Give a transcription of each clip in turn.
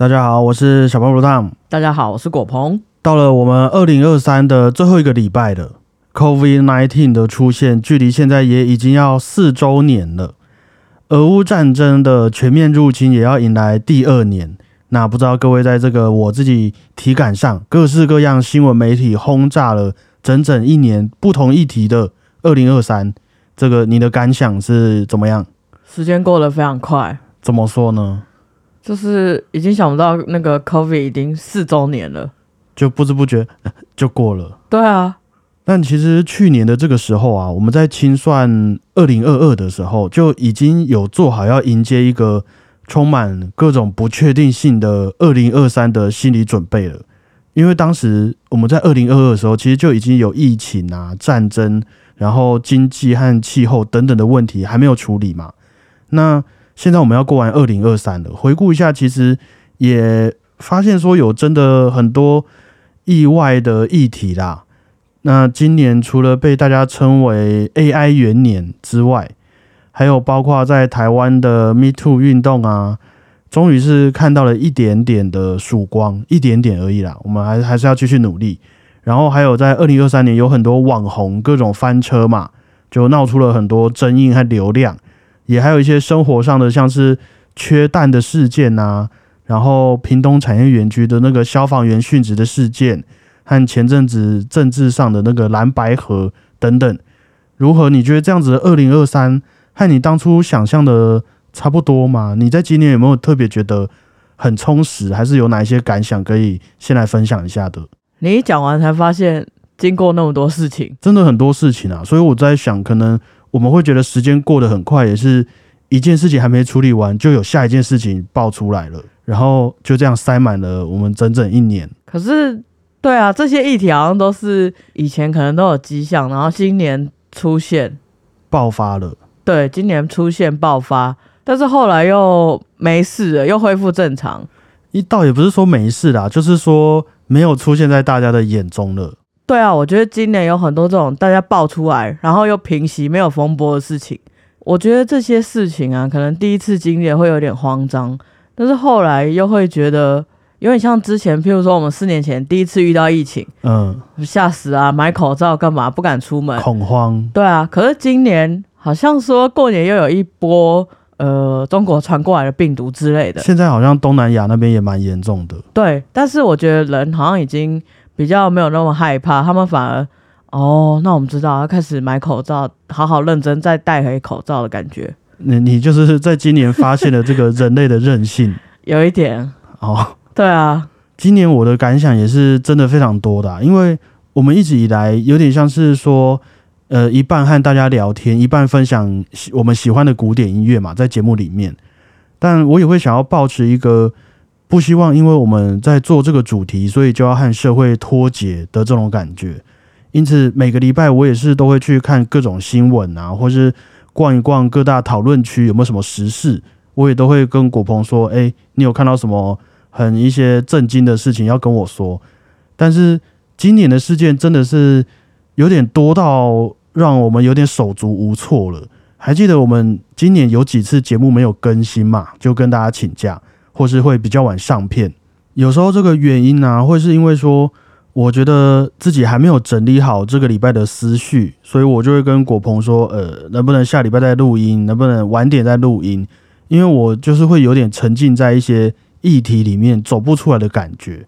大家好，我是小胖如汤。大家好，我是果鹏。到了我们二零二三的最后一个礼拜了，Covid nineteen 的出现，距离现在也已经要四周年了。俄乌战争的全面入侵也要迎来第二年。那不知道各位在这个我自己体感上，各式各样新闻媒体轰炸了整整一年不同议题的二零二三，这个你的感想是怎么样？时间过得非常快，怎么说呢？就是已经想不到那个 COVID 已经四周年了，就不知不觉 就过了。对啊，但其实去年的这个时候啊，我们在清算二零二二的时候，就已经有做好要迎接一个充满各种不确定性的二零二三的心理准备了。因为当时我们在二零二二的时候，其实就已经有疫情啊、战争，然后经济和气候等等的问题还没有处理嘛。那现在我们要过完二零二三了，回顾一下，其实也发现说有真的很多意外的议题啦。那今年除了被大家称为 AI 元年之外，还有包括在台湾的 Me Too 运动啊，终于是看到了一点点的曙光，一点点而已啦。我们还还是要继续努力。然后还有在二零二三年有很多网红各种翻车嘛，就闹出了很多争议和流量。也还有一些生活上的，像是缺蛋的事件呐，然后屏东产业园区的那个消防员殉职的事件，和前阵子政治上的那个蓝白河等等，如何？你觉得这样子的二零二三和你当初想象的差不多吗？你在今年有没有特别觉得很充实，还是有哪一些感想可以先来分享一下的？你一讲完才发现，经过那么多事情，真的很多事情啊，所以我在想，可能。我们会觉得时间过得很快，也是一件事情还没处理完，就有下一件事情爆出来了，然后就这样塞满了我们整整一年。可是，对啊，这些议题好像都是以前可能都有迹象，然后今年出现爆发了。对，今年出现爆发，但是后来又没事了，又恢复正常。一倒也不是说没事啦，就是说没有出现在大家的眼中了。对啊，我觉得今年有很多这种大家爆出来，然后又平息没有风波的事情。我觉得这些事情啊，可能第一次经历会有点慌张，但是后来又会觉得有点像之前，譬如说我们四年前第一次遇到疫情，嗯，吓死啊，买口罩干嘛不敢出门，恐慌。对啊，可是今年好像说过年又有一波呃中国传过来的病毒之类的，现在好像东南亚那边也蛮严重的。对，但是我觉得人好像已经。比较没有那么害怕，他们反而哦，那我们知道要开始买口罩，好好认真再戴回口罩的感觉。你你就是在今年发现了这个人类的韧性，有一点哦，对啊，今年我的感想也是真的非常多的，因为我们一直以来有点像是说，呃，一半和大家聊天，一半分享我们喜欢的古典音乐嘛，在节目里面，但我也会想要保持一个。不希望因为我们在做这个主题，所以就要和社会脱节的这种感觉。因此，每个礼拜我也是都会去看各种新闻啊，或是逛一逛各大讨论区有没有什么时事。我也都会跟果鹏说：“哎，你有看到什么很一些震惊的事情要跟我说？”但是今年的事件真的是有点多到让我们有点手足无措了。还记得我们今年有几次节目没有更新嘛？就跟大家请假。或是会比较晚上片，有时候这个原因呢，会是因为说，我觉得自己还没有整理好这个礼拜的思绪，所以我就会跟果鹏说，呃，能不能下礼拜再录音，能不能晚点再录音？因为我就是会有点沉浸在一些议题里面走不出来的感觉。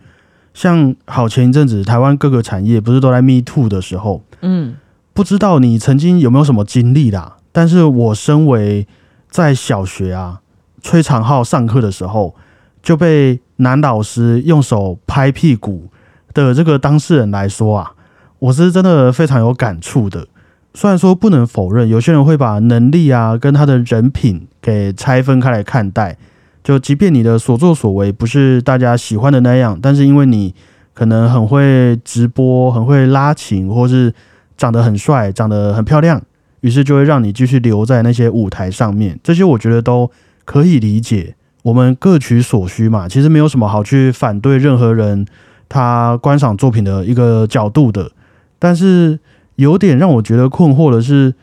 像好前一阵子台湾各个产业不是都在 Me Too 的时候，嗯，不知道你曾经有没有什么经历啦？但是我身为在小学啊。吹长号上课的时候，就被男老师用手拍屁股的这个当事人来说啊，我是真的非常有感触的。虽然说不能否认，有些人会把能力啊跟他的人品给拆分开来看待，就即便你的所作所为不是大家喜欢的那样，但是因为你可能很会直播、很会拉琴，或是长得很帅、长得很漂亮，于是就会让你继续留在那些舞台上面。这些我觉得都。可以理解，我们各取所需嘛，其实没有什么好去反对任何人他观赏作品的一个角度的。但是有点让我觉得困惑的是，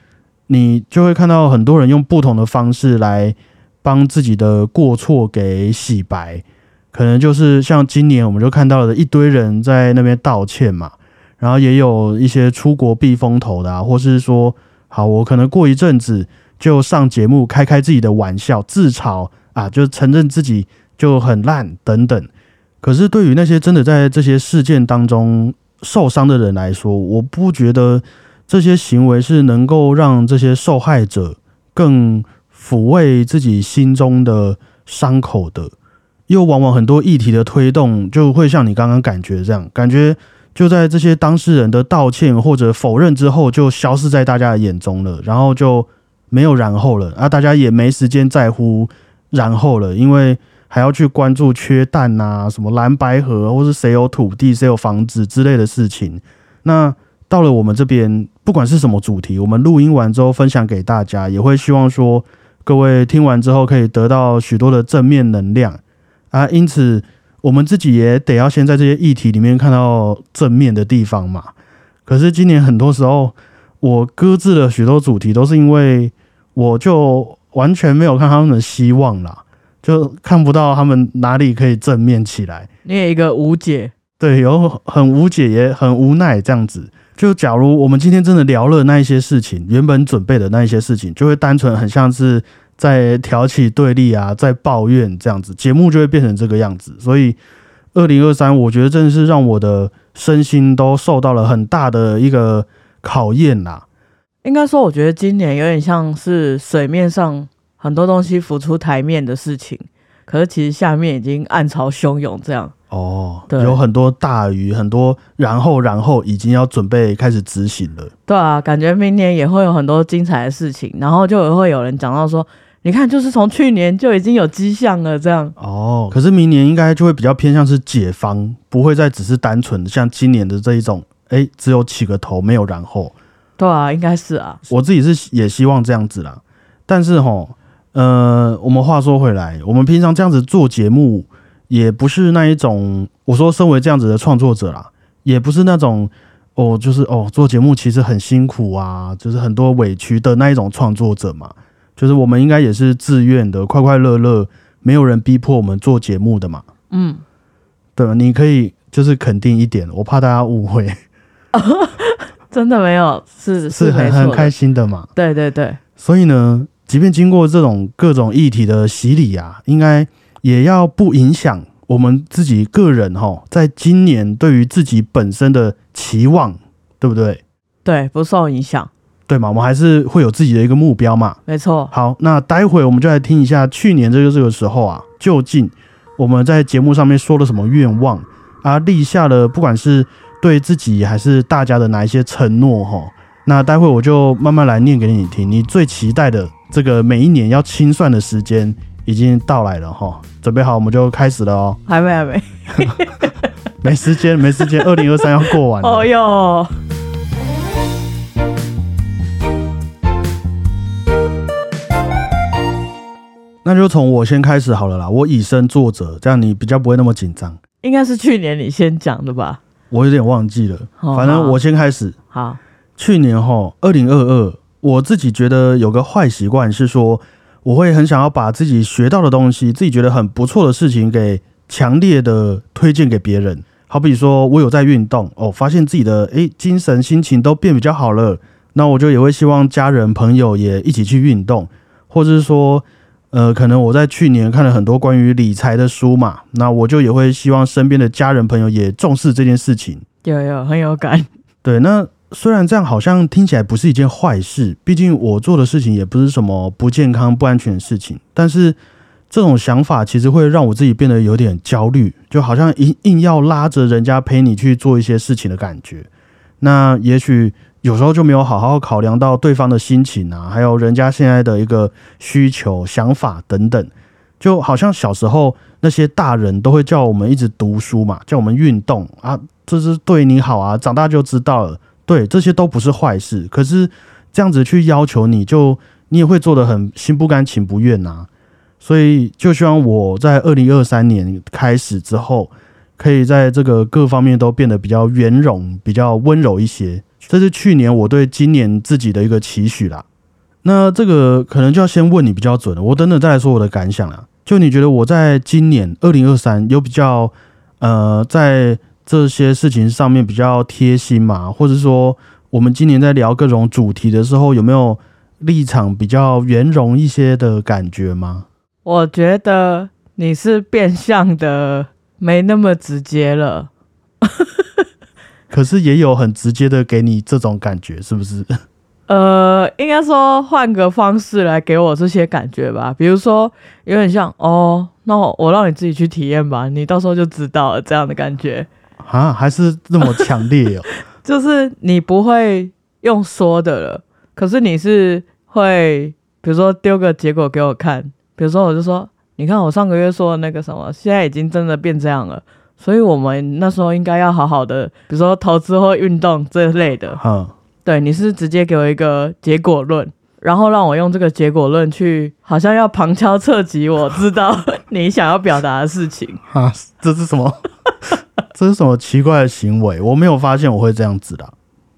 你就会看到很多人用不同的方式来帮自己的过错给洗白。可能就是像今年我们就看到了一堆人在那边道歉嘛，然后也有一些出国避风头的啊，或是说，好，我可能过一阵子就上节目开开自己的玩笑，自嘲啊，就承认自己就很烂等等。可是对于那些真的在这些事件当中受伤的人来说，我不觉得这些行为是能够让这些受害者更抚慰自己心中的伤口的。又往往很多议题的推动，就会像你刚刚感觉这样，感觉就在这些当事人的道歉或者否认之后，就消失在大家的眼中了，然后就没有然后了啊！大家也没时间在乎然后了，因为还要去关注缺蛋啊、什么蓝白河，或是谁有土地、谁有房子之类的事情。那到了我们这边，不管是什么主题，我们录音完之后分享给大家，也会希望说各位听完之后可以得到许多的正面能量。啊，因此我们自己也得要先在这些议题里面看到正面的地方嘛。可是今年很多时候，我搁置了许多主题，都是因为我就完全没有看他们的希望啦，就看不到他们哪里可以正面起来。你也一个无解，对，有很无解，也很无奈这样子。就假如我们今天真的聊了那一些事情，原本准备的那一些事情，就会单纯很像是。在挑起对立啊，在抱怨这样子，节目就会变成这个样子。所以，二零二三，我觉得真的是让我的身心都受到了很大的一个考验啦。应该说，我觉得今年有点像是水面上很多东西浮出台面的事情，可是其实下面已经暗潮汹涌这样。哦，对，有很多大鱼，很多然后然后已经要准备开始执行了。对啊，感觉明年也会有很多精彩的事情，然后就会有人讲到说。你看，就是从去年就已经有迹象了，这样哦。可是明年应该就会比较偏向是解方，不会再只是单纯的像今年的这一种，哎，只有起个头没有然后。对啊，应该是啊。我自己是也希望这样子啦。但是哈，呃，我们话说回来，我们平常这样子做节目，也不是那一种。我说，身为这样子的创作者啦，也不是那种哦，就是哦，做节目其实很辛苦啊，就是很多委屈的那一种创作者嘛。就是我们应该也是自愿的，快快乐乐，没有人逼迫我们做节目的嘛。嗯，对你可以就是肯定一点，我怕大家误会。真的没有，是是很很开心的嘛。对对对。所以呢，即便经过这种各种议题的洗礼啊，应该也要不影响我们自己个人哈，在今年对于自己本身的期望，对不对？对，不受影响。对嘛，我们还是会有自己的一个目标嘛。没错。好，那待会我们就来听一下去年这个这个时候啊，究竟我们在节目上面说了什么愿望啊，立下了不管是对自己还是大家的哪一些承诺哈。那待会我就慢慢来念给你听。你最期待的这个每一年要清算的时间已经到来了哈，准备好我们就开始了哦。还没，还没，没时间，没时间，二零二三要过完了。哦哟。那就从我先开始好了啦，我以身作则，这样你比较不会那么紧张。应该是去年你先讲的吧？我有点忘记了，反正我先开始。好，去年哈，二零二二，我自己觉得有个坏习惯是说，我会很想要把自己学到的东西，自己觉得很不错的事情，给强烈的推荐给别人。好比说我有在运动哦，发现自己的诶精神心情都变比较好了，那我就也会希望家人朋友也一起去运动，或者是说。呃，可能我在去年看了很多关于理财的书嘛，那我就也会希望身边的家人朋友也重视这件事情。有有很有感。对，那虽然这样好像听起来不是一件坏事，毕竟我做的事情也不是什么不健康、不安全的事情。但是这种想法其实会让我自己变得有点焦虑，就好像硬硬要拉着人家陪你去做一些事情的感觉。那也许。有时候就没有好好考量到对方的心情啊，还有人家现在的一个需求、想法等等，就好像小时候那些大人都会叫我们一直读书嘛，叫我们运动啊，这是对你好啊，长大就知道了。对，这些都不是坏事。可是这样子去要求你，就你也会做的很心不甘情不愿呐。所以就希望我在二零二三年开始之后，可以在这个各方面都变得比较圆融、比较温柔一些。这是去年我对今年自己的一个期许啦。那这个可能就要先问你比较准了。我等等再来说我的感想啦。就你觉得我在今年二零二三有比较呃在这些事情上面比较贴心嘛，或者说我们今年在聊各种主题的时候，有没有立场比较圆融一些的感觉吗？我觉得你是变相的，没那么直接了。可是也有很直接的给你这种感觉，是不是？呃，应该说换个方式来给我这些感觉吧，比如说有点像哦，那我我让你自己去体验吧，你到时候就知道了这样的感觉啊，还是那么强烈哦。就是你不会用说的了，可是你是会，比如说丢个结果给我看，比如说我就说，你看我上个月说的那个什么，现在已经真的变这样了。所以我们那时候应该要好好的，比如说投资或运动这类的。嗯，对，你是直接给我一个结果论，然后让我用这个结果论去，好像要旁敲侧击，我知道 你想要表达的事情。啊，这是什么？这是什么奇怪的行为？我没有发现我会这样子的。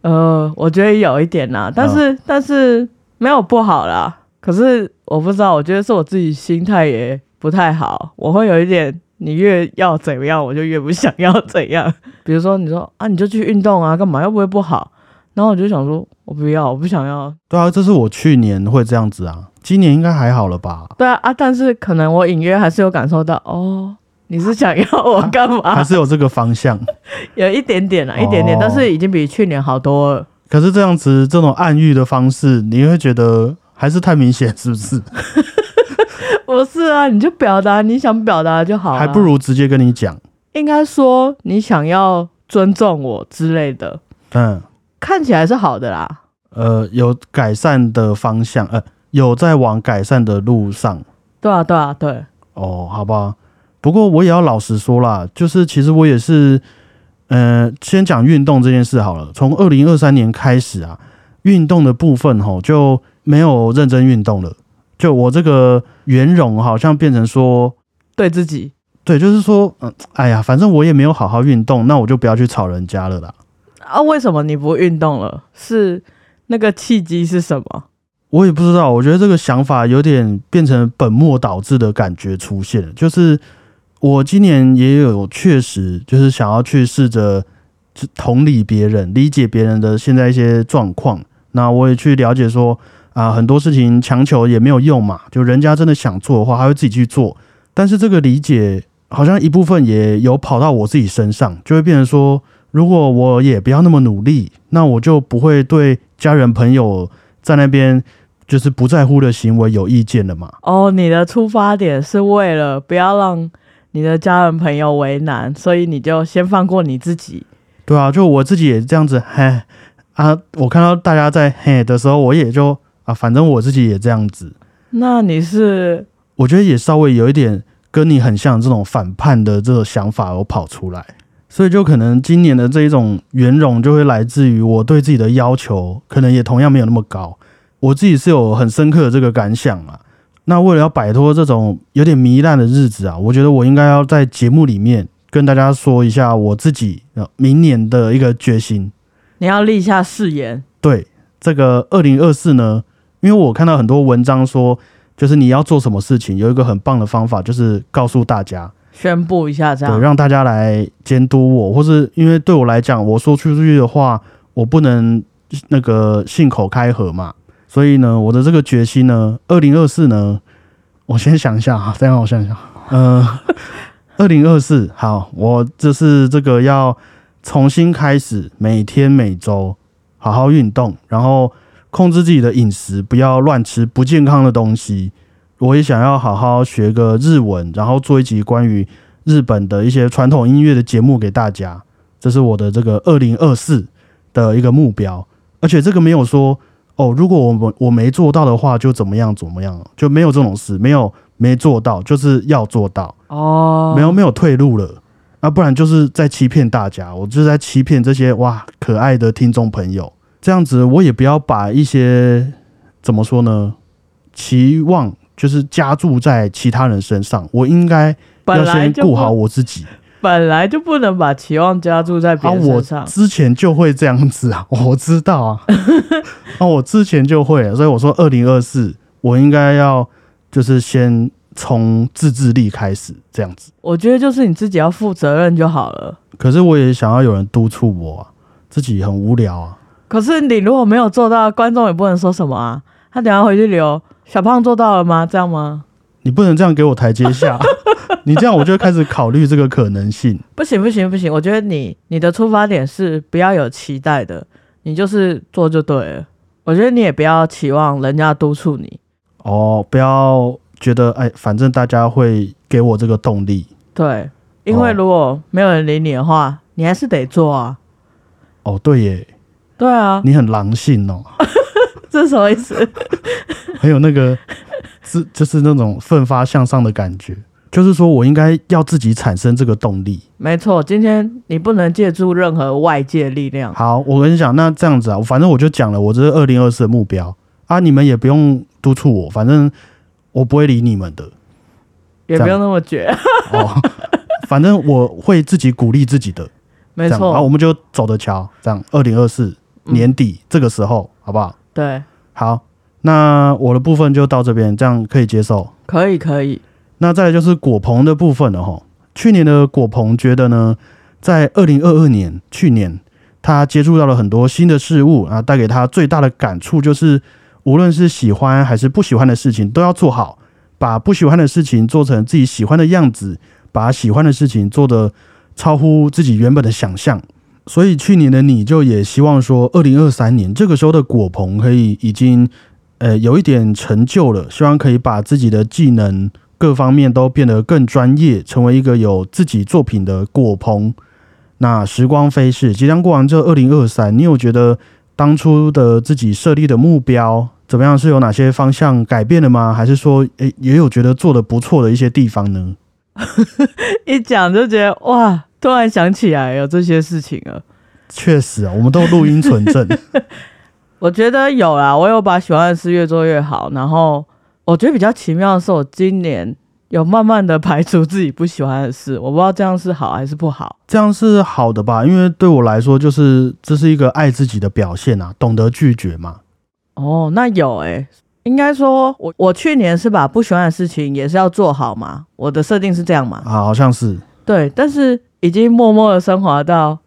呃，我觉得有一点啦，但是但是没有不好啦。可是我不知道，我觉得是我自己心态也不太好，我会有一点。你越要怎么样，我就越不想要怎样。比如说，你说啊，你就去运动啊，干嘛？又不会不好。然后我就想说，我不要，我不想要。对啊，这是我去年会这样子啊，今年应该还好了吧？对啊啊，但是可能我隐约还是有感受到，哦，你是想要我干嘛？还是有这个方向？有一点点啊，一点点，但是已经比去年好多了。可是这样子，这种暗喻的方式，你会觉得还是太明显，是不是？不是啊，你就表达你想表达就好，还不如直接跟你讲。应该说你想要尊重我之类的，嗯，看起来是好的啦。呃，有改善的方向，呃，有在往改善的路上。对啊，对啊，对。哦，好吧。不过我也要老实说啦，就是其实我也是，呃，先讲运动这件事好了。从二零二三年开始啊，运动的部分吼就没有认真运动了。就我这个圆融，好像变成说对自己，对，就是说，嗯，哎呀，反正我也没有好好运动，那我就不要去吵人家了啦。啊，为什么你不运动了？是那个契机是什么？我也不知道。我觉得这个想法有点变成本末倒置的感觉出现。就是我今年也有确实就是想要去试着同理别人，理解别人的现在一些状况。那我也去了解说。啊，很多事情强求也没有用嘛。就人家真的想做的话，他会自己去做。但是这个理解好像一部分也有跑到我自己身上，就会变成说，如果我也不要那么努力，那我就不会对家人朋友在那边就是不在乎的行为有意见了嘛。哦，你的出发点是为了不要让你的家人朋友为难，所以你就先放过你自己。对啊，就我自己也这样子嘿啊，我看到大家在嘿的时候，我也就。啊，反正我自己也这样子。那你是？我觉得也稍微有一点跟你很像，这种反叛的这种想法我跑出来，所以就可能今年的这一种圆融就会来自于我对自己的要求，可能也同样没有那么高。我自己是有很深刻的这个感想啊。那为了要摆脱这种有点糜烂的日子啊，我觉得我应该要在节目里面跟大家说一下我自己明年的一个决心。你要立下誓言。对，这个二零二四呢。因为我看到很多文章说，就是你要做什么事情，有一个很棒的方法，就是告诉大家，宣布一下这样，对，让大家来监督我，或是因为对我来讲，我说出去的话，我不能那个信口开河嘛，所以呢，我的这个决心呢，二零二四呢，我先想一下啊，等下我想一下，嗯，二零二四，好，我这是这个要重新开始，每天每周好好运动，然后。控制自己的饮食，不要乱吃不健康的东西。我也想要好好学个日文，然后做一集关于日本的一些传统音乐的节目给大家。这是我的这个二零二四的一个目标。而且这个没有说哦，如果我们我没做到的话，就怎么样怎么样，就没有这种事，没有没做到，就是要做到哦，没有没有退路了。那不然就是在欺骗大家，我就是在欺骗这些哇可爱的听众朋友。这样子，我也不要把一些怎么说呢？期望就是加注在其他人身上。我应该要先顾好我自己。本来就不能把期望加注在别人身上。之前就会这样子啊，我知道啊。啊，我之前就会，所以我说二零二四，我应该要就是先从自制力开始这样子。我觉得就是你自己要负责任就好了。可是我也想要有人督促我啊，自己很无聊啊。可是你如果没有做到，观众也不能说什么啊。他等下回去留小胖做到了吗？这样吗？你不能这样给我台阶下，你这样我就开始考虑这个可能性。不行不行不行，我觉得你你的出发点是不要有期待的，你就是做就对了。我觉得你也不要期望人家督促你。哦，不要觉得哎，反正大家会给我这个动力。对，因为如果没有人理你的话，你还是得做啊。哦，对耶。对啊。你很狼性哦。这是什么意思？很有那个，是就是那种奋发向上的感觉。就是说我应该要自己产生这个动力。没错，今天你不能借助任何外界力量。好，我跟你讲，那这样子啊，反正我就讲了，我这是二零二四的目标啊，你们也不用督促我，反正我不会理你们的，也不用那么绝。哦，反正我会自己鼓励自己的。没错，好，我们就走着瞧。这样，二零二四年底这个时候，好不好？对，好，那我的部分就到这边，这样可以接受？可以，可以。那再来就是果鹏的部分了哈。去年的果鹏觉得呢，在二零二二年，去年他接触到了很多新的事物啊，带给他最大的感触就是，无论是喜欢还是不喜欢的事情，都要做好，把不喜欢的事情做成自己喜欢的样子，把喜欢的事情做得超乎自己原本的想象。所以去年的你就也希望说，二零二三年这个时候的果鹏可以已经呃有一点成就了，希望可以把自己的技能各方面都变得更专业，成为一个有自己作品的果鹏。那时光飞逝，即将过完这二零二三，你有觉得当初的自己设立的目标怎么样？是有哪些方向改变了吗？还是说，诶也有觉得做的不错的一些地方呢？一讲就觉得哇。突然想起来有这些事情了，确实啊，我们都录音存证。我觉得有啦，我有把喜欢的事越做越好。然后我觉得比较奇妙的是，我今年有慢慢的排除自己不喜欢的事。我不知道这样是好还是不好。这样是好的吧？因为对我来说，就是这是一个爱自己的表现啊，懂得拒绝嘛。哦，那有诶，应该说我我去年是把不喜欢的事情也是要做好嘛。我的设定是这样嘛？啊，好像是。对，但是。已经默默的升华到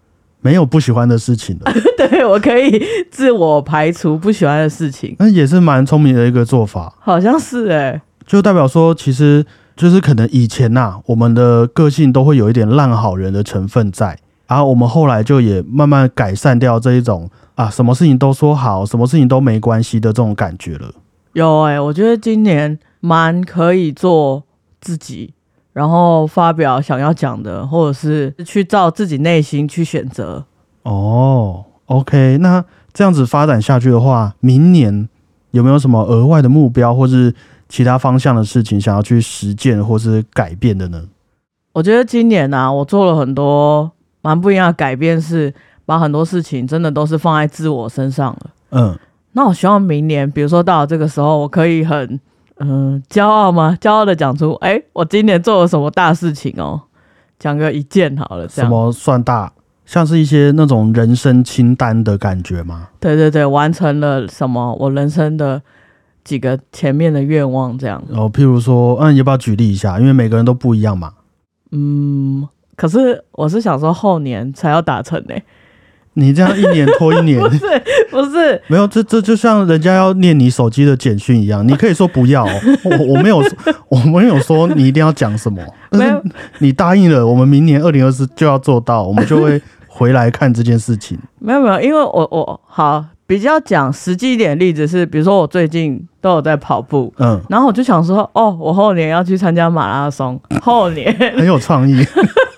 没有不喜欢的事情了。对我可以自我排除不喜欢的事情，那也是蛮聪明的一个做法。好像是哎，就代表说，其实就是可能以前呐，我们的个性都会有一点烂好人的成分在，然后我们后来就也慢慢改善掉这一种啊，什么事情都说好，什么事情都没关系的这种感觉了。有哎，我觉得今年蛮可以做自己。然后发表想要讲的，或者是去照自己内心去选择。哦，OK，那这样子发展下去的话，明年有没有什么额外的目标，或是其他方向的事情想要去实践或是改变的呢？我觉得今年呢，我做了很多蛮不一样的改变，是把很多事情真的都是放在自我身上了。嗯，那我希望明年，比如说到了这个时候，我可以很。嗯，骄傲吗？骄傲的讲出，哎，我今年做了什么大事情哦？讲个一件好了，什么算大？像是一些那种人生清单的感觉吗？对对对，完成了什么？我人生的几个前面的愿望，这样。哦，譬如说，嗯，要不要举例一下？因为每个人都不一样嘛。嗯，可是我是想说后年才要达成呢。你这样一年拖一年，不是不是，没有这这就像人家要念你手机的简讯一样，你可以说不要，我我没有我没有说你一定要讲什么，但是你答应了，我们明年二零二四就要做到，我们就会回来看这件事情。没有没有，因为我我好比较讲实际一点例子是，比如说我最近都有在跑步，嗯，然后我就想说，哦，我后年要去参加马拉松，后年。很有创意，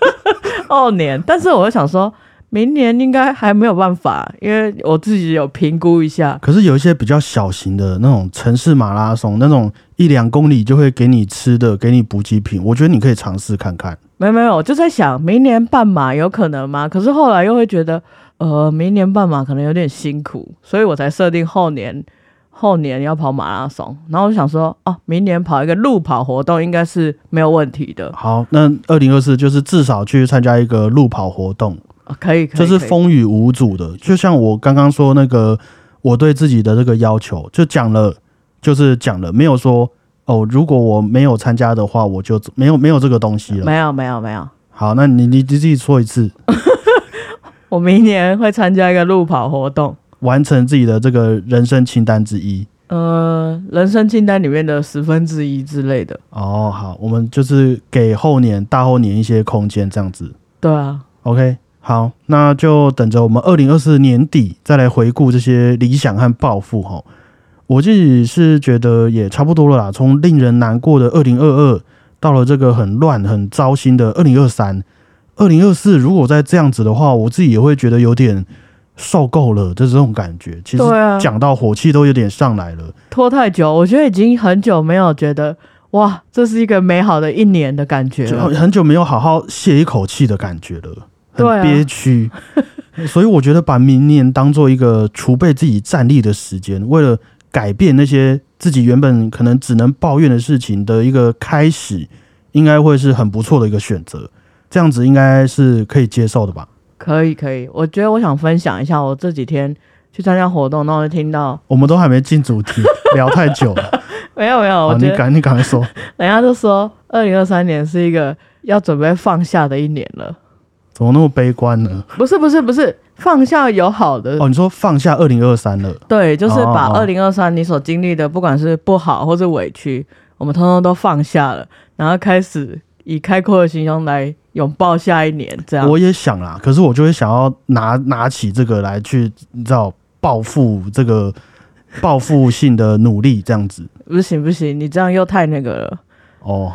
后年，但是我就想说。明年应该还没有办法，因为我自己有评估一下。可是有一些比较小型的那种城市马拉松，那种一两公里就会给你吃的，给你补给品，我觉得你可以尝试看看。没没有，就在想明年半马有可能吗？可是后来又会觉得，呃，明年半马可能有点辛苦，所以我才设定后年后年要跑马拉松。然后我想说，哦，明年跑一个路跑活动应该是没有问题的。好，那二零二四就是至少去参加一个路跑活动。可以，可以就是风雨无阻的。就像我刚刚说那个，我对自己的这个要求，就讲了，就是讲了，没有说哦，如果我没有参加的话，我就没有没有这个东西了。没有没有没有，好，那你你你自己说一次，我明年会参加一个路跑活动，完成自己的这个人生清单之一。呃，人生清单里面的十分之一之类的。哦，好，我们就是给后年、大后年一些空间，这样子。对啊，OK，好，那就等着我们二零二四年底再来回顾这些理想和抱负哈。我自己是觉得也差不多了啦，从令人难过的二零二二，到了这个很乱、很糟心的二零二三、二零二四，如果再这样子的话，我自己也会觉得有点受够了就是这种感觉。其实讲到火气都有点上来了。拖太久，我觉得已经很久没有觉得哇，这是一个美好的一年的感觉就了。很久没有好好泄一口气的感觉了，很憋屈。所以我觉得把明年当做一个储备自己战力的时间，为了改变那些自己原本可能只能抱怨的事情的一个开始，应该会是很不错的一个选择。这样子应该是可以接受的吧？可以可以，我觉得我想分享一下，我这几天去参加活动，然后就听到我们都还没进主题，聊太久了。没 有没有，我你赶你赶快说。人家就说二零二三年是一个要准备放下的一年了。怎么那么悲观呢？不是不是不是，放下有好的，哦，你说放下二零二三了，对，就是把二零二三你所经历的，不管是不好或是委屈，我们通通都放下了，然后开始以开阔的心胸来拥抱下一年，这样。我也想啦，可是我就会想要拿拿起这个来去，你知道报复这个报复性的努力这样子。不行不行，你这样又太那个了。哦，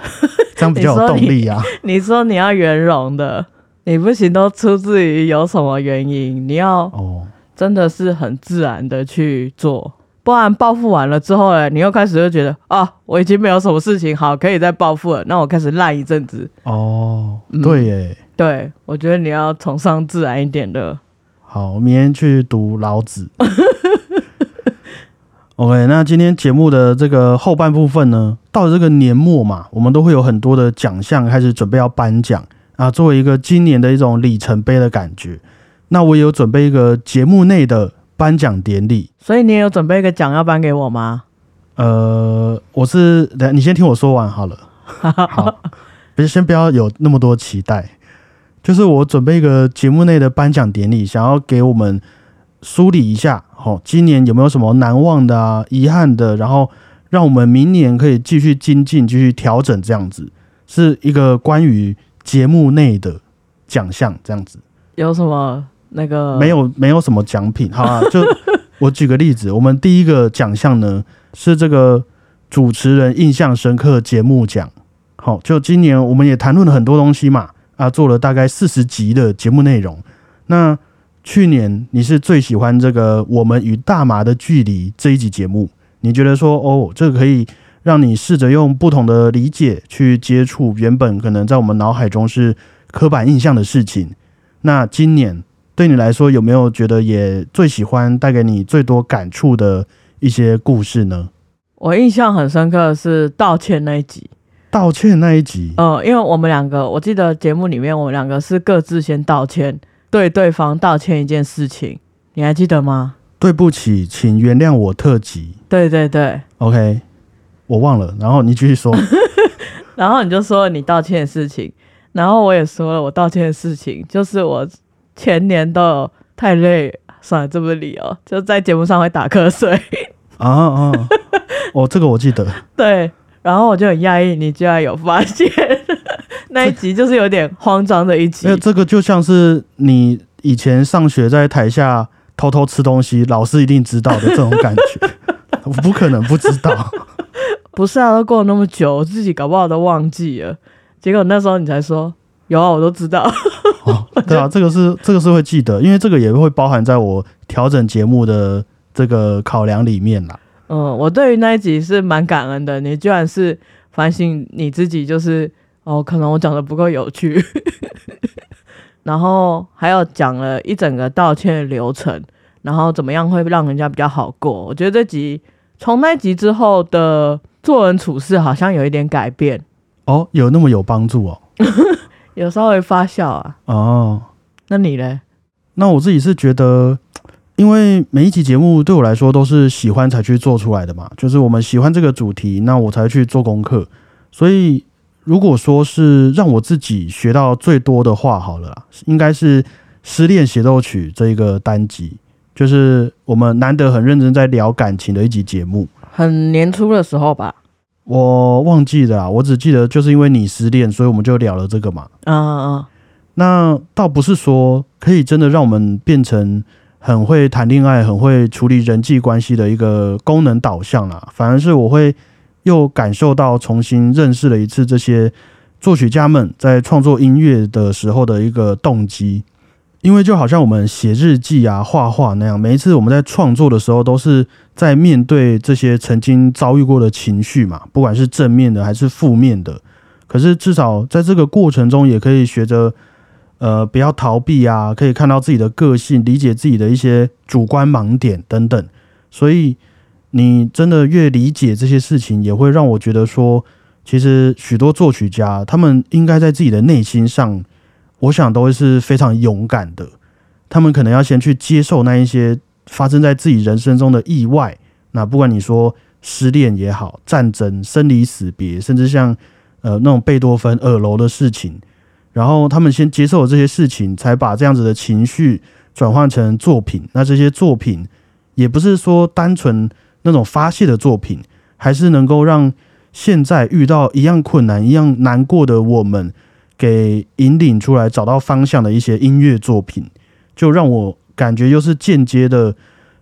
这样比较有动力啊。你说你要圆融的，你不行都出自于有什么原因，你要哦，真的是很自然的去做，不然报复完了之后呢，你又开始就觉得啊，我已经没有什么事情好可以再报复了，那我开始烂一阵子。哦，嗯对耶。对我觉得你要崇尚自然一点的，好，我明天去读老子。OK，那今天节目的这个后半部分呢，到了这个年末嘛，我们都会有很多的奖项开始准备要颁奖啊，作为一个今年的一种里程碑的感觉。那我也有准备一个节目内的颁奖典礼，所以你也有准备一个奖要颁给我吗？呃，我是等你先听我说完好了。好，别先不要有那么多期待，就是我准备一个节目内的颁奖典礼，想要给我们梳理一下，哦，今年有没有什么难忘的啊、遗憾的，然后让我们明年可以继续精进、继续调整，这样子是一个关于节目内的奖项，这样子。有什么那个没有没有什么奖品，好啊，就我举个例子，我们第一个奖项呢是这个主持人印象深刻节目奖。好，就今年我们也谈论了很多东西嘛，啊，做了大概四十集的节目内容。那去年你是最喜欢这个《我们与大麻的距离》这一集节目，你觉得说哦，这个可以让你试着用不同的理解去接触原本可能在我们脑海中是刻板印象的事情。那今年对你来说，有没有觉得也最喜欢带给你最多感触的一些故事呢？我印象很深刻的是道歉那一集，道歉那一集，呃，因为我们两个，我记得节目里面我们两个是各自先道歉，对对方道歉一件事情，你还记得吗？对不起，请原谅我特辑。对对对，OK，我忘了，然后你继续说。然后你就说你道歉的事情，然后我也说了我道歉的事情，就是我前年都有太累，算了，这不是理由，就在节目上会打瞌睡。啊啊，哦，这个我记得。对，然后我就很讶异，你居然有发现那一集就是有点慌张的一集。这个就像是你以前上学在台下偷偷吃东西，老师一定知道的这种感觉。我不可能不知道。不是啊，都过了那么久，我自己搞不好都忘记了。结果那时候你才说有啊，我都知道。哦，对啊，这个是这个是会记得，因为这个也会包含在我调整节目的这个考量里面啦。嗯，我对于那一集是蛮感恩的，你居然是反省你自己，就是哦，可能我讲的不够有趣，然后还有讲了一整个道歉的流程，然后怎么样会让人家比较好过。我觉得这集从那一集之后的做人处事好像有一点改变，哦，有那么有帮助哦。有稍微发酵啊。哦，那你嘞？那我自己是觉得，因为每一集节目对我来说都是喜欢才去做出来的嘛，就是我们喜欢这个主题，那我才去做功课。所以如果说是让我自己学到最多的话，好了啦，应该是《失恋协奏曲》这一个单集，就是我们难得很认真在聊感情的一集节目。很年初的时候吧，我忘记了啦，我只记得就是因为你失恋，所以我们就聊了这个嘛。嗯嗯嗯，那倒不是说可以真的让我们变成很会谈恋爱、很会处理人际关系的一个功能导向啦，反而是我会又感受到重新认识了一次这些作曲家们在创作音乐的时候的一个动机。因为就好像我们写日记啊、画画那样，每一次我们在创作的时候，都是在面对这些曾经遭遇过的情绪嘛，不管是正面的还是负面的。可是至少在这个过程中，也可以学着呃不要逃避啊，可以看到自己的个性，理解自己的一些主观盲点等等。所以你真的越理解这些事情，也会让我觉得说，其实许多作曲家他们应该在自己的内心上。我想都会是非常勇敢的，他们可能要先去接受那一些发生在自己人生中的意外。那不管你说失恋也好，战争、生离死别，甚至像呃那种贝多芬耳聋的事情，然后他们先接受了这些事情，才把这样子的情绪转换成作品。那这些作品也不是说单纯那种发泄的作品，还是能够让现在遇到一样困难、一样难过的我们。给引领出来找到方向的一些音乐作品，就让我感觉又是间接的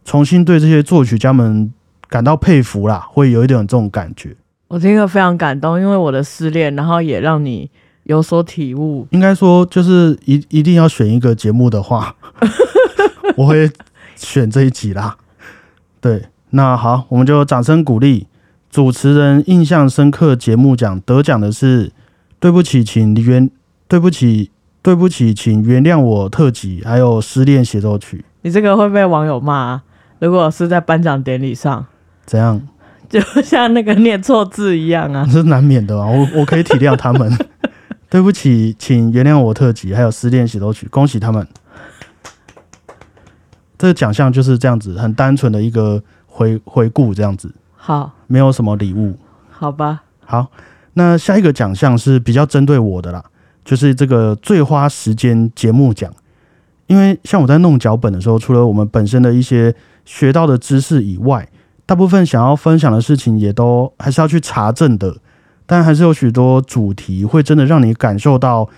重新对这些作曲家们感到佩服啦，会有一点这种感觉。我听了非常感动，因为我的失恋，然后也让你有所体悟。应该说，就是一一定要选一个节目的话，我会选这一集啦。对，那好，我们就掌声鼓励主持人印象深刻节目奖得奖的是。对不起，请原对不起，对不起，请原谅我特辑，还有失恋协奏曲。你这个会被网友骂。如果是在颁奖典礼上，怎样？就像那个念错字一样啊，是难免的啊。我我可以体谅他们。对不起，请原谅我特辑，还有失恋协奏曲，恭喜他们。这个奖项就是这样子，很单纯的一个回回顾，这样子。好，没有什么礼物。好吧。好。那下一个奖项是比较针对我的啦，就是这个最花时间节目奖。因为像我在弄脚本的时候，除了我们本身的一些学到的知识以外，大部分想要分享的事情也都还是要去查证的。但还是有许多主题会真的让你感受到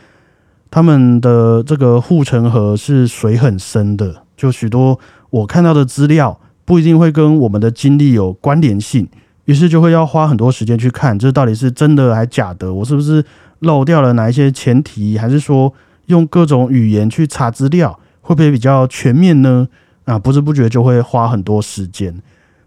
他们的这个护城河是水很深的。就许多我看到的资料不一定会跟我们的经历有关联性。于是就会要花很多时间去看，这到底是真的还假的？我是不是漏掉了哪一些前提？还是说用各种语言去查资料，会不会比较全面呢？啊，不知不觉就会花很多时间。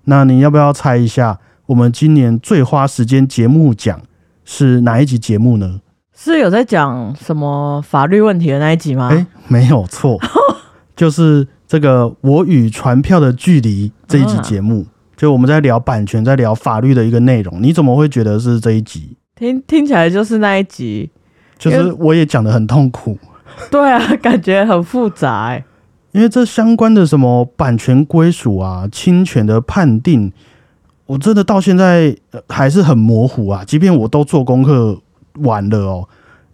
那你要不要猜一下，我们今年最花时间节目奖是哪一集节目呢？是有在讲什么法律问题的那一集吗？诶，没有错，就是这个我与传票的距离这一集节目。就我们在聊版权，在聊法律的一个内容，你怎么会觉得是这一集？听听起来就是那一集，就是我也讲的很痛苦。对啊，感觉很复杂。因为这相关的什么版权归属啊、侵权的判定，我真的到现在还是很模糊啊。即便我都做功课完了哦，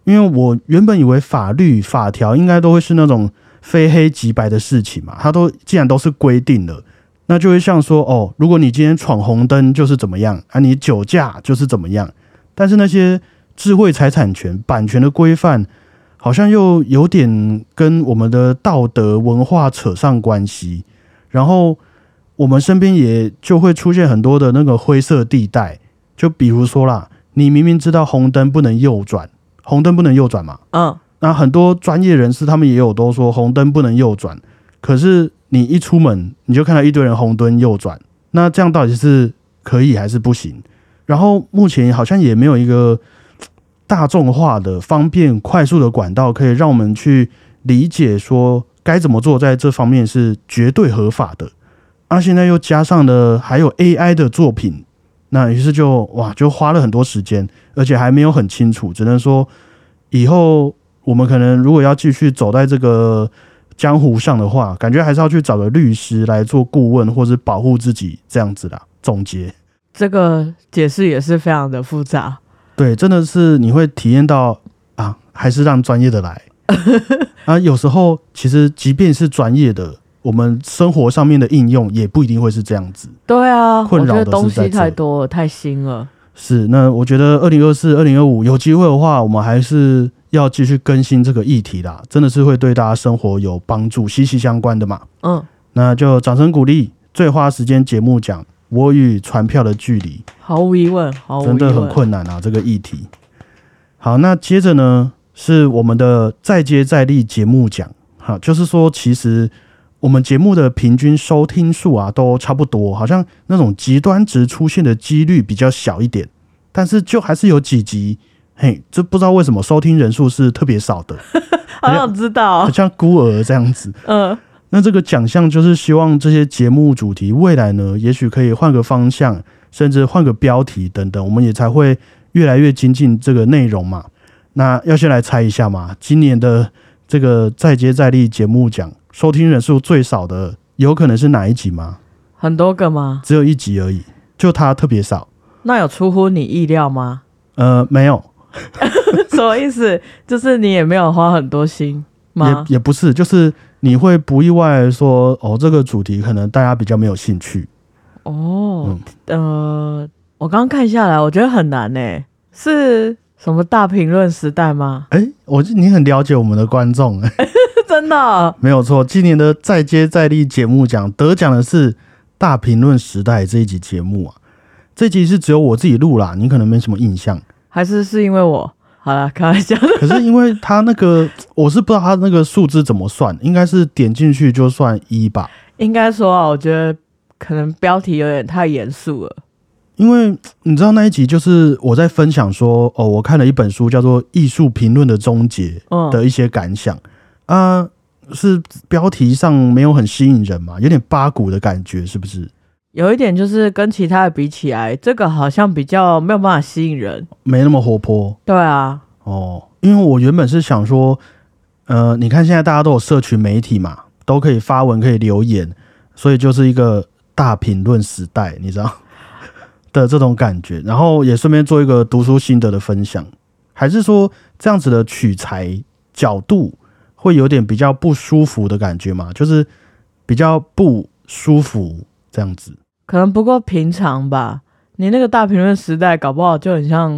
因为我原本以为法律法条应该都会是那种非黑即白的事情嘛，它都既然都是规定了。那就会像说哦，如果你今天闯红灯就是怎么样啊，你酒驾就是怎么样。但是那些智慧财产权、版权的规范，好像又有点跟我们的道德文化扯上关系。然后我们身边也就会出现很多的那个灰色地带，就比如说啦，你明明知道红灯不能右转，红灯不能右转嘛，嗯，那很多专业人士他们也有都说红灯不能右转，可是。你一出门，你就看到一堆人红灯右转，那这样到底是可以还是不行？然后目前好像也没有一个大众化的、方便、快速的管道，可以让我们去理解说该怎么做，在这方面是绝对合法的。啊，现在又加上了还有 AI 的作品，那于是就哇，就花了很多时间，而且还没有很清楚，只能说以后我们可能如果要继续走在这个。江湖上的话，感觉还是要去找个律师来做顾问，或是保护自己这样子啦。总结，这个解释也是非常的复杂。对，真的是你会体验到啊，还是让专业的来 啊。有时候其实即便是专业的，我们生活上面的应用也不一定会是这样子。对啊，困扰的东西太多了，太新了。是，那我觉得二零二四、二零二五有机会的话，我们还是要继续更新这个议题啦，真的是会对大家生活有帮助，息息相关的嘛。嗯，那就掌声鼓励，最花时间节目讲我与船票的距离，毫无疑问，毫无疑问，真的很困难啊，这个议题。好，那接着呢是我们的再接再厉节目奖，哈，就是说其实我们节目的平均收听数啊都差不多，好像那种极端值出现的几率比较小一点，但是就还是有几集，嘿，这不知道为什么收听人数是特别少的，好想知道好。像孤儿这样子。嗯，那这个奖项就是希望这些节目主题未来呢，也许可以换个方向，甚至换个标题等等，我们也才会越来越精进这个内容嘛。那要先来猜一下嘛，今年的这个再接再厉节目奖收听人数最少的，有可能是哪一集吗？很多个吗？只有一集而已，就它特别少。那有出乎你意料吗？呃，没有，什么意思？就是你也没有花很多心吗？也也不是，就是你会不意外地说，哦，这个主题可能大家比较没有兴趣。哦，呃，我刚刚看下来，我觉得很难呢。是什么大评论时代吗？哎、我你很了解我们的观众，真的？没有错，今年的再接再厉节目奖得奖的是《大评论时代》这一集节目啊。这集是只有我自己录啦，你可能没什么印象。还是是因为我？好了，开玩笑。可是因为他那个，我是不知道他那个数字怎么算，应该是点进去就算一吧。应该说啊，我觉得可能标题有点太严肃了。因为你知道那一集就是我在分享说，哦，我看了一本书叫做《艺术评论的终结》嗯，的一些感想啊，是标题上没有很吸引人嘛，有点八股的感觉，是不是？有一点就是跟其他的比起来，这个好像比较没有办法吸引人。没那么活泼。对啊，哦，因为我原本是想说，呃，你看现在大家都有社群媒体嘛，都可以发文，可以留言，所以就是一个大评论时代，你知道 的这种感觉。然后也顺便做一个读书心得的分享，还是说这样子的取材角度会有点比较不舒服的感觉嘛？就是比较不舒服这样子。可能不够平常吧。你那个大评论时代，搞不好就很像，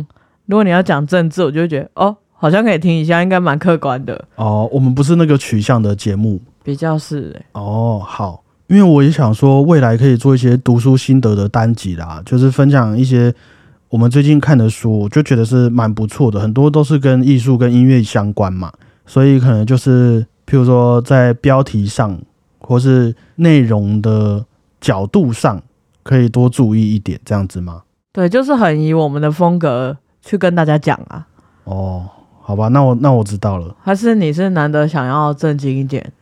如果你要讲政治，我就会觉得哦，好像可以听一下，应该蛮客观的，哦，我们不是那个取向的节目。比较是、欸。哦，好，因为我也想说，未来可以做一些读书心得的单集啦，就是分享一些我们最近看的书，我就觉得是蛮不错的，很多都是跟艺术跟音乐相关嘛，所以可能就是譬如说在标题上或是内容的角度上，可以多注意一点，这样子吗？对，就是很以我们的风格去跟大家讲啊。哦，好吧，那我那我知道了，还是你是难得想要正经一点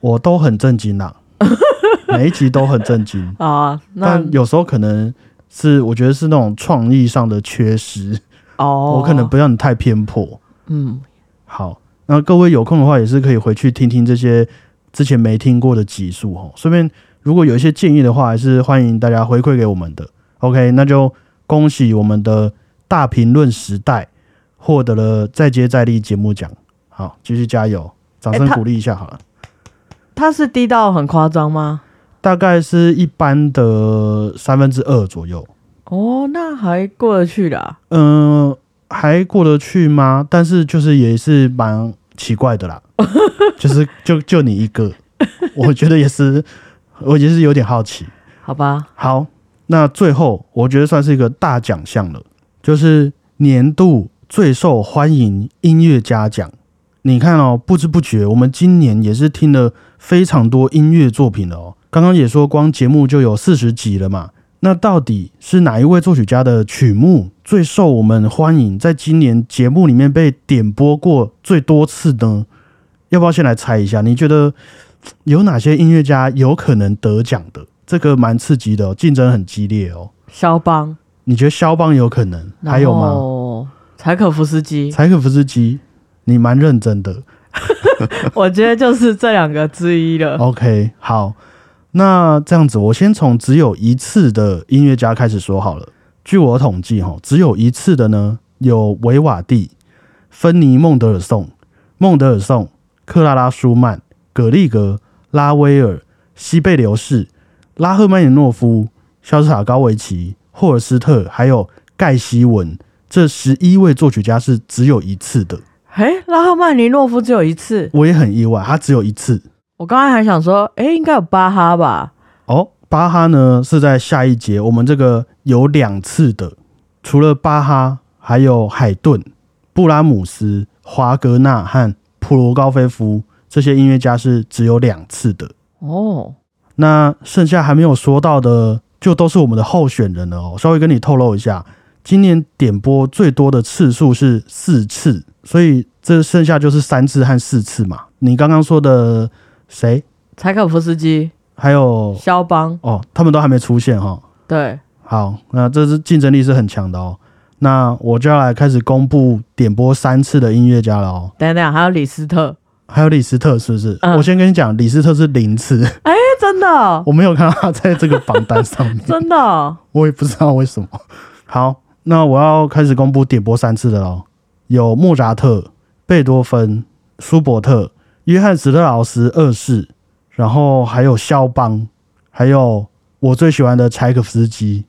我都很震惊啦，每一集都很震惊。啊？那但有时候可能是我觉得是那种创意上的缺失，哦，我可能不让你太偏颇。嗯，好，那各位有空的话也是可以回去听听这些之前没听过的集数哦。顺便如果有一些建议的话，还是欢迎大家回馈给我们的。OK，那就恭喜我们的大评论时代获得了再接再厉节目奖。好，继续加油，掌声鼓励一下好了。它是低到很夸张吗？大概是一般的三分之二左右。哦，那还过得去的、啊。嗯、还过得去吗？但是就是也是蛮奇怪的啦，就是就就你一个，我觉得也是，我也是有点好奇。好吧，好，那最后我觉得算是一个大奖项了，就是年度最受欢迎音乐家奖。你看哦，不知不觉我们今年也是听了非常多音乐作品了哦。刚刚也说，光节目就有四十集了嘛。那到底是哪一位作曲家的曲目最受我们欢迎，在今年节目里面被点播过最多次呢？要不要先来猜一下？你觉得有哪些音乐家有可能得奖的？这个蛮刺激的、哦，竞争很激烈哦。肖邦，你觉得肖邦有可能？还有吗？吗？柴可夫斯基，柴可夫斯基，你蛮认真的。我觉得就是这两个之一了。OK，好，那这样子，我先从只有一次的音乐家开始说好了。据我统计，哈，只有一次的呢，有维瓦蒂、芬尼·孟德尔颂、孟德尔颂、克拉拉·舒曼、葛利格、拉威尔、西贝流士、拉赫曼尼诺夫、肖斯塔高维奇、霍尔斯特，还有盖希文这十一位作曲家是只有一次的。哎，拉赫曼尼诺夫只有一次，我也很意外，他只有一次。我刚才还想说，哎，应该有巴哈吧？哦，巴哈呢是在下一节，我们这个有两次的，除了巴哈，还有海顿、布拉姆斯、华格纳和普罗高菲夫这些音乐家是只有两次的。哦，那剩下还没有说到的，就都是我们的候选人了哦。稍微跟你透露一下，今年点播最多的次数是四次，所以这剩下就是三次和四次嘛。你刚刚说的谁？柴可夫斯基、还有肖邦，哦，他们都还没出现哈、对，好，那这是竞争力是很强的哦。那我就要来开始公布点播三次的音乐家了哦。等等，还有李斯特，还有李斯特是不是？嗯我先跟你讲，李斯特是零次，哎，真的哦，我没有看到他在这个榜单上面，真的哦，我也不知道为什么。好，那我要开始公布点播三次的喽。有莫扎特、贝多芬、舒伯特、约翰史特劳斯二世，然后还有肖邦，还有我最喜欢的柴可夫斯基。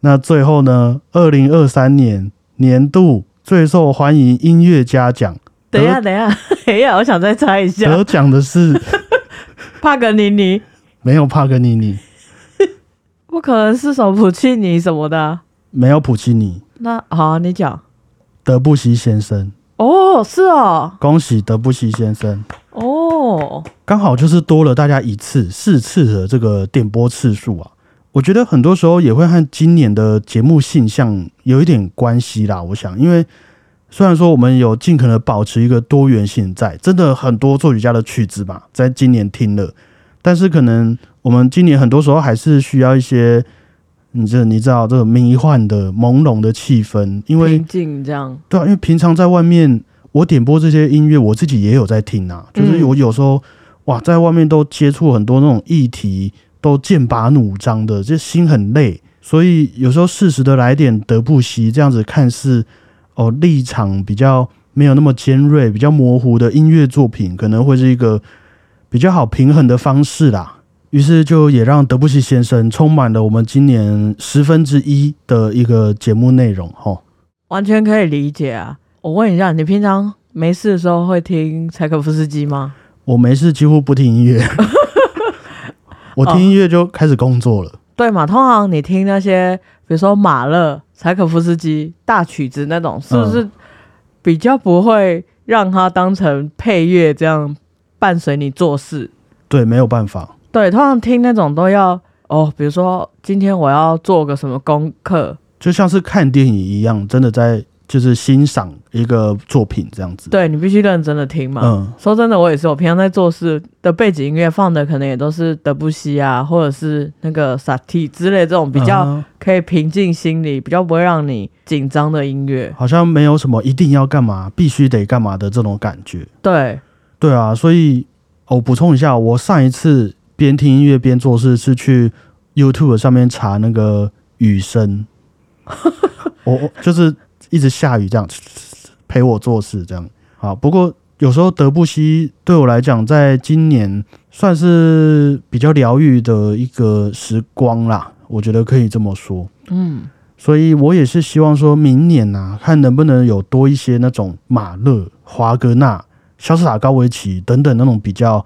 那最后呢，二零二三年年度最受欢迎音乐家奖，等一下，等一下，等一下，我想再猜一下，得奖的是 帕格尼尼，没有帕格尼尼，不可能是什么普契尼什么的啊、没有普契尼，那好啊、你讲。德布西先生，哦，是哦，恭喜德布西先生。哦，刚好就是多了大家一次、四次的这个点播次数啊。我觉得很多时候也会和今年的节目性向有一点关系啦。我想，因为虽然说我们有尽可能保持一个多元性在，真的很多作曲家的曲子吧，在今年听了，但是可能我们今年很多时候还是需要一些，你这你知道这种迷幻的、朦胧的气氛，因为平静这样，对啊，因为平常在外面，我点播这些音乐，我自己也有在听啊。就是我有时候、哇，在外面都接触很多那种议题，都剑拔弩张的，这心很累。所以有时候适时的来点德布西，这样子看似哦立场比较没有那么尖锐、比较模糊的音乐作品，可能会是一个比较好平衡的方式啦。于是就也让德布西先生充满了我们今年十分之一的一个节目内容吼。完全可以理解啊。我问一下，你平常没事的时候会听柴可夫斯基吗？我没事几乎不听音乐，我听音乐就开始工作了。对嘛？通常你听那些，比如说马勒、柴可夫斯基大曲子那种，是不是比较不会让它当成配乐这样伴随你做事？对，没有办法。对，通常听那种都要哦，比如说今天我要做个什么功课，就像是看电影一样，真的在就是欣赏一个作品这样子。，对你必须认真的听嘛。嗯，说真的，我也是，我平常在做事的背景音乐放的可能也都是德布西啊，或者是那个萨提之类这种比较嗯可以平静心理、比较不会让你紧张的音乐。好像没有什么一定要干嘛、必须得干嘛的这种感觉。对，对啊，所以我补充一下，我上一次边听音乐边做事是去 YouTube 上面查那个雨声，我我就是一直下雨这样陪我做事这样。好，不过有时候德布西对我来讲，在今年算是比较疗愈的一个时光啦，我觉得可以这么说。嗯，所以我也是希望说明年呐、看能不能有多一些那种马勒、华格纳、肖斯塔高维奇等等那种比较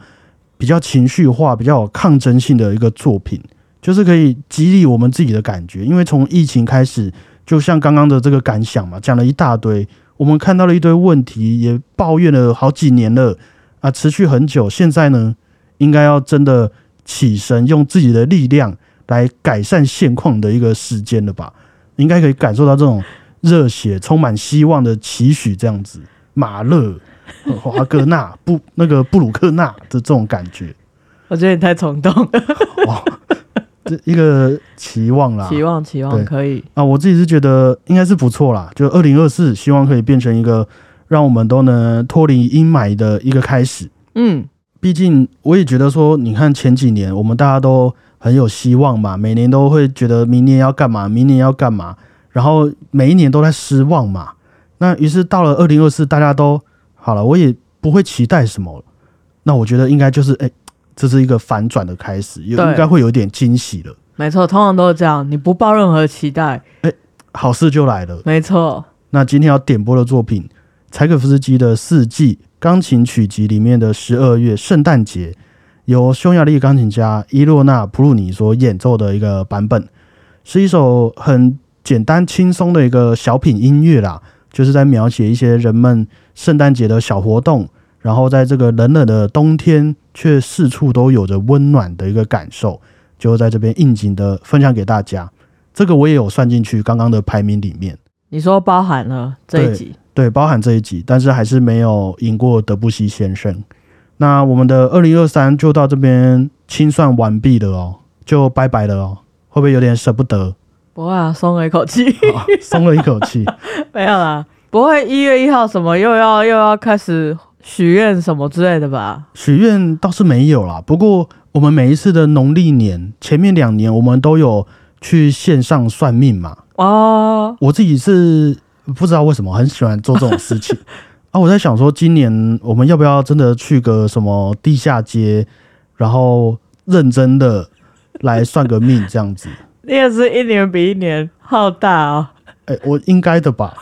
比较情绪化、比较有抗争性的一个作品，就是可以激励我们自己的感觉。因为从疫情开始，就像刚刚的这个感想嘛，讲了一大堆，我们看到了一堆问题，也抱怨了好几年了啊，持续很久。现在呢，应该要真的起身，用自己的力量来改善现况的一个时间了吧？应该可以感受到这种热血、充满希望的期许，这样子。马勒、呃 华格纳、布那个布鲁克纳的这种感觉，我觉得你太冲动了，哇，这一个期望啦。期望期望可以。啊，我自己是觉得应该是不错啦。就二零二四，希望可以变成一个让我们都能脱离阴霾的一个开始。嗯，毕竟我也觉得说，你看前几年我们大家都很有希望嘛，每年都会觉得明年要干嘛，明年要干嘛，然后每一年都在失望嘛。那于是到了二零二四，大家都好了，我也不会期待什么。那我觉得应该就是，哎、这是一个反转的开始，应该会有点惊喜了，没错，通常都是这样，你不抱任何期待，好事就来了。没错。那今天要点播的作品，柴可夫斯基的《四季》钢琴曲集里面的《十二月圣诞节》，由匈牙利钢琴家伊洛娜·普鲁尼所演奏的一个版本，是一首很简单轻松的一个小品音乐啦，就是在描写一些人们圣诞节的小活动，然后在这个冷冷的冬天，却四处都有着温暖的一个感受，就在这边应景的分享给大家。这个我也有算进去刚刚的排名里面。你说包含了这一集，对，包含这一集，但是还是没有赢过德布西先生。那我们的二零二三就到这边清算完毕了哦，就拜拜了哦，会不会有点舍不得？不会啊，松了一口气。啊松了一口气。没有啦，不会一月一号什么又要又要开始许愿什么之类的吧？许愿倒是没有啦，不过我们每一次的农历年前面两年，我们都有去线上算命嘛。哦，我自己是不知道为什么很喜欢做这种事情 啊。我在想说，今年我们要不要真的去个什么地下街，然后认真的来算个命这样子？你也是一年比一年浩大哦。哎、我应该的吧？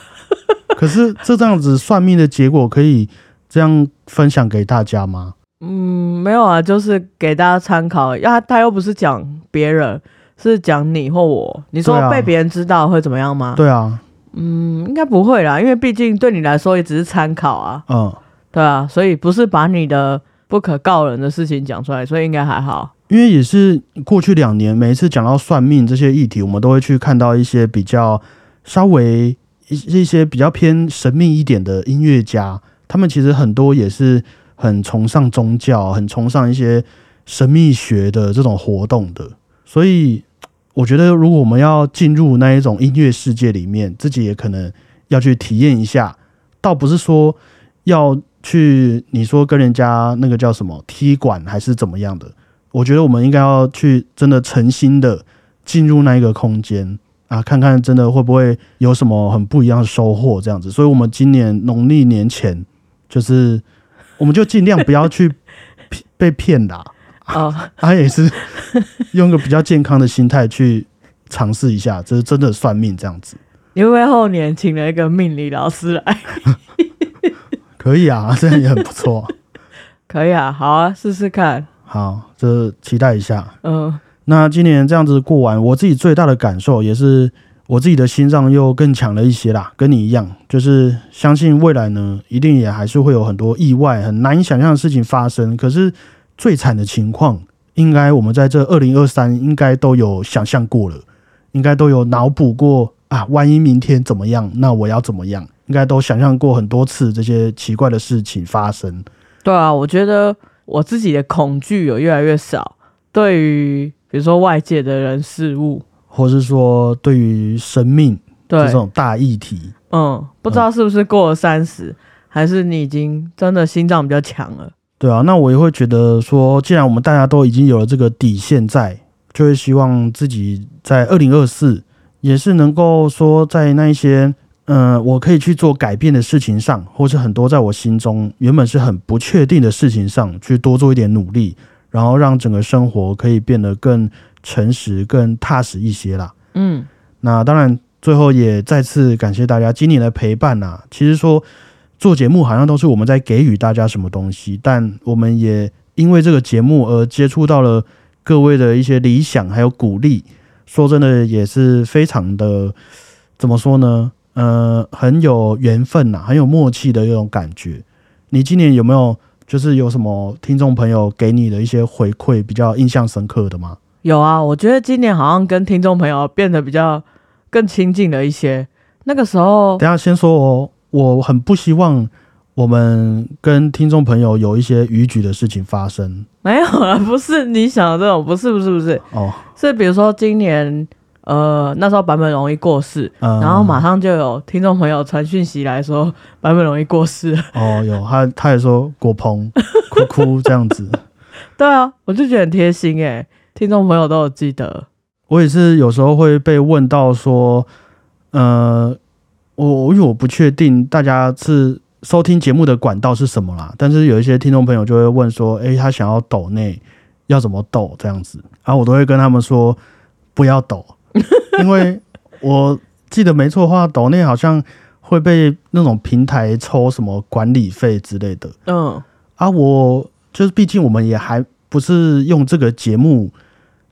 可是这这样子算命的结果可以这样分享给大家吗？嗯，没有啊，就是给大家参考。呀，他又不是讲别人，是讲你或我。你说被别人知道会怎么样吗？对啊，嗯，应该不会啦，因为毕竟对你来说也只是参考啊。嗯，对啊，所以不是把你的不可告人的事情讲出来，所以应该还好。因为也是过去两年，每一次讲到算命这些议题，我们都会去看到一些比较稍微一一些比较偏神秘一点的音乐家，他们其实很多也是很崇尚宗教，很崇尚一些神秘学的这种活动的。所以我觉得，如果我们要进入那一种音乐世界里面，自己也可能要去体验一下，倒不是说要去你说跟人家那个叫什么踢馆还是怎么样的。我觉得我们应该要去真的诚心的进入那一个空间啊，看看真的会不会有什么很不一样的收获这样子。所以，我们今年农历年前，就是我们就尽量不要去 骗被骗啦，哦，他、也是用个比较健康的心态去尝试一下，这是真的算命这样子，你会不会后年请了一个命理老师来？可以啊，这样也很不错。可以啊，好啊，试试看。好，这期待一下。嗯，那今年这样子过完，我自己最大的感受也是我自己的心脏又更强了一些啦，跟你一样，就是相信未来呢，一定也还是会有很多意外、很难以想象的事情发生。可是最惨的情况，应该我们在这二零二三应该都有想象过了，应该都有脑补过啊，万一明天怎么样，那我要怎么样？应该都想象过很多次这些奇怪的事情发生。对啊，我觉得我自己的恐惧有越来越少，对于比如说外界的人事物，或是说，对于生命对这，种大议题，嗯，不知道是不是过了三十、还是你已经真的心脏比较强了。对啊，那我也会觉得说，既然我们大家都已经有了这个底线在，就会希望自己在二零二四也是能够说，在那一些嗯、呃我可以去做改变的事情上，或是很多在我心中原本是很不确定的事情上，去多做一点努力，然后让整个生活可以变得更诚实、更踏实一些啦。嗯，那当然，最后也再次感谢大家今年的陪伴呐、其实说做节目好像都是我们在给予大家什么东西，但我们也因为这个节目而接触到了各位的一些理想还有鼓励。说真的，也是非常的怎么说呢？呃，很有缘分呐、很有默契的一种感觉。你今年有没有就是有什么听众朋友给你的一些回馈比较印象深刻的吗？有啊，我觉得今年好像跟听众朋友变得比较更亲近了一些。那个时候，等下先说哦，我很不希望我们跟听众朋友有一些逾矩的事情发生没有啊，不是你想的这种，不是不是不是，哦。是比如说今年呃，那时候版本容易过世，嗯然后马上就有听众朋友传讯息来说版本容易过世。哦有他他也说果鹏哭哭这样子，对啊，我就觉得很贴心哎，听众朋友都有记得。我也是有时候会被问到说，呃，我因为我不确定大家是收听节目的管道是什么啦，但是有一些听众朋友就会问说，诶，他想要抖内要怎么抖这样子，然后我都会跟他们说不要抖，因为我记得没错的话，抖内好像会被那种平台抽什么管理费之类的。嗯，啊，我就是毕竟我们也还不是用这个节目，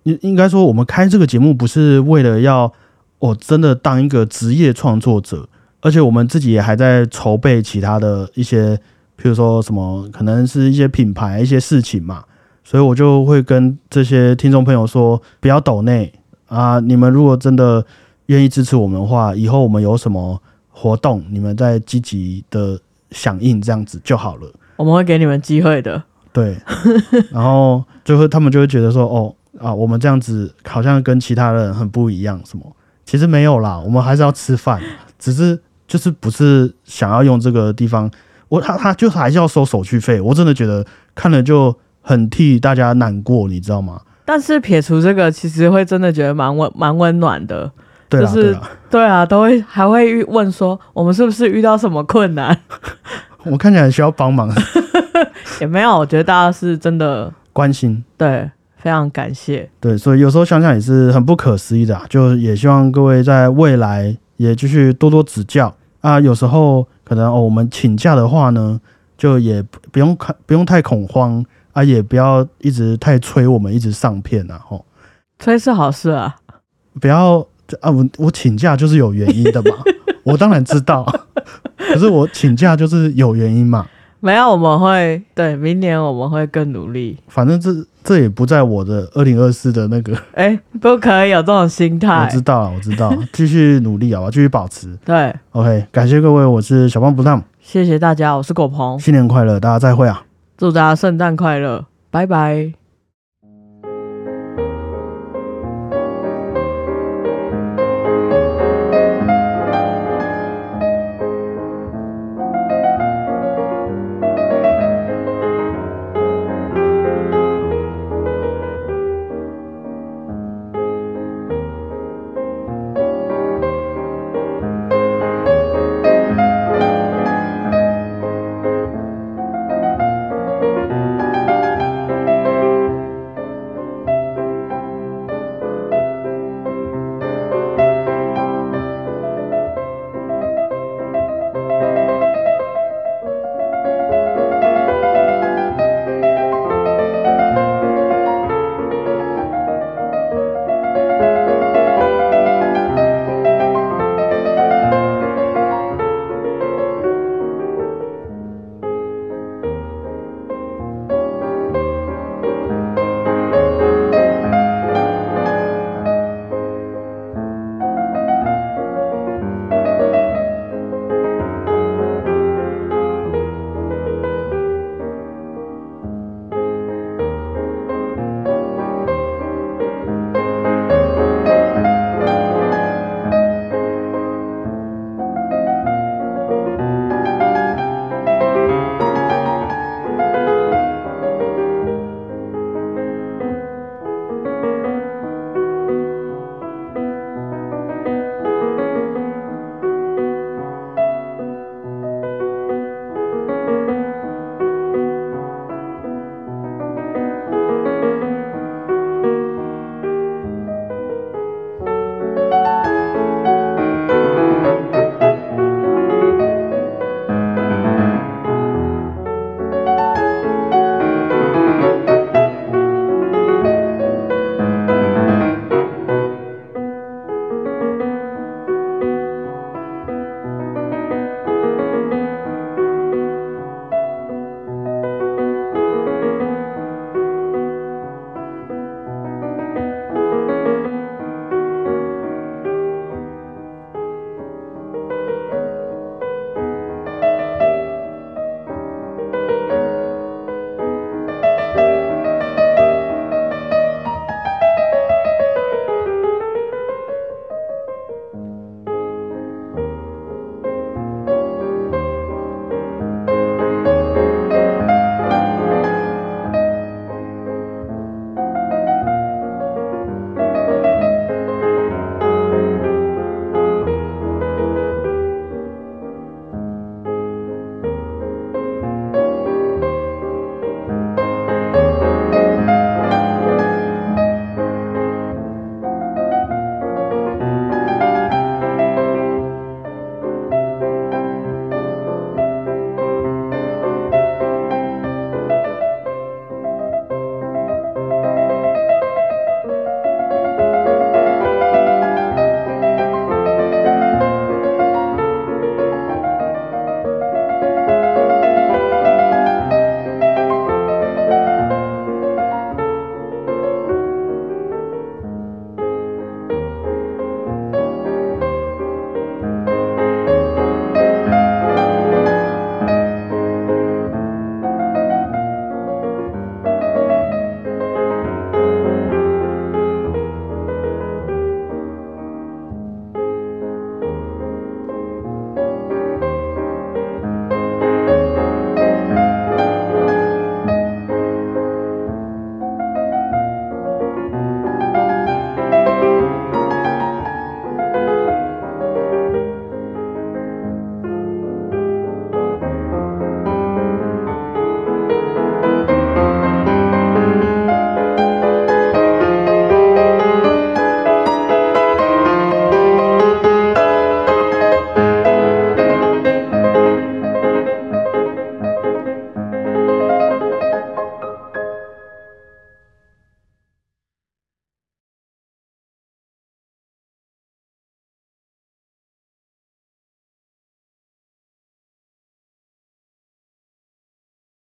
应应该说我们开这个节目不是为了要我真的当一个职业创作者，而且我们自己也还在筹备其他的一些，譬如说什么可能是一些品牌一些事情嘛，所以我就会跟这些听众朋友说，不要抖内啊，你们如果真的愿意支持我们的话，以后我们有什么活动，你们再积极的响应这样子就好了。我们会给你们机会的。对，然后就会他们就会觉得说，哦啊，我们这样子好像跟其他人很不一样，什么？其实没有啦，我们还是要吃饭，只是就是不是想要用这个地方，我他他就还是要收手续费，我真的觉得看了就很替大家难过，你知道吗？但是撇除这个，其实会真的觉得蛮温蛮温暖的。就是对啊，都会还会问说我们是不是遇到什么困难？我看起来需要帮忙，也没有，我觉得大家是真的关心。对，非常感谢。对，所以有时候想想也是很不可思议的、啊，就也希望各位在未来也继续多多指教啊。有时候可能哦，我们请假的话呢，就也不不用看，不用太恐慌啊，也不要一直太催我们一直上片啊，吼，催是好事啊，不要啊，我我请假就是有原因的嘛，我当然知道，可是我请假就是有原因嘛，没有我们会对明年我们会更努力。反正这这也不在我的二零二四的那个，哎，不可以有这种心态我。知道，我知道，继续努力好吧，继续保持。对，OK，感谢各位，我是小胖不浪。谢谢大家，我是狗鹏，新年快乐，大家再会啊！祝大家圣诞快乐，拜拜。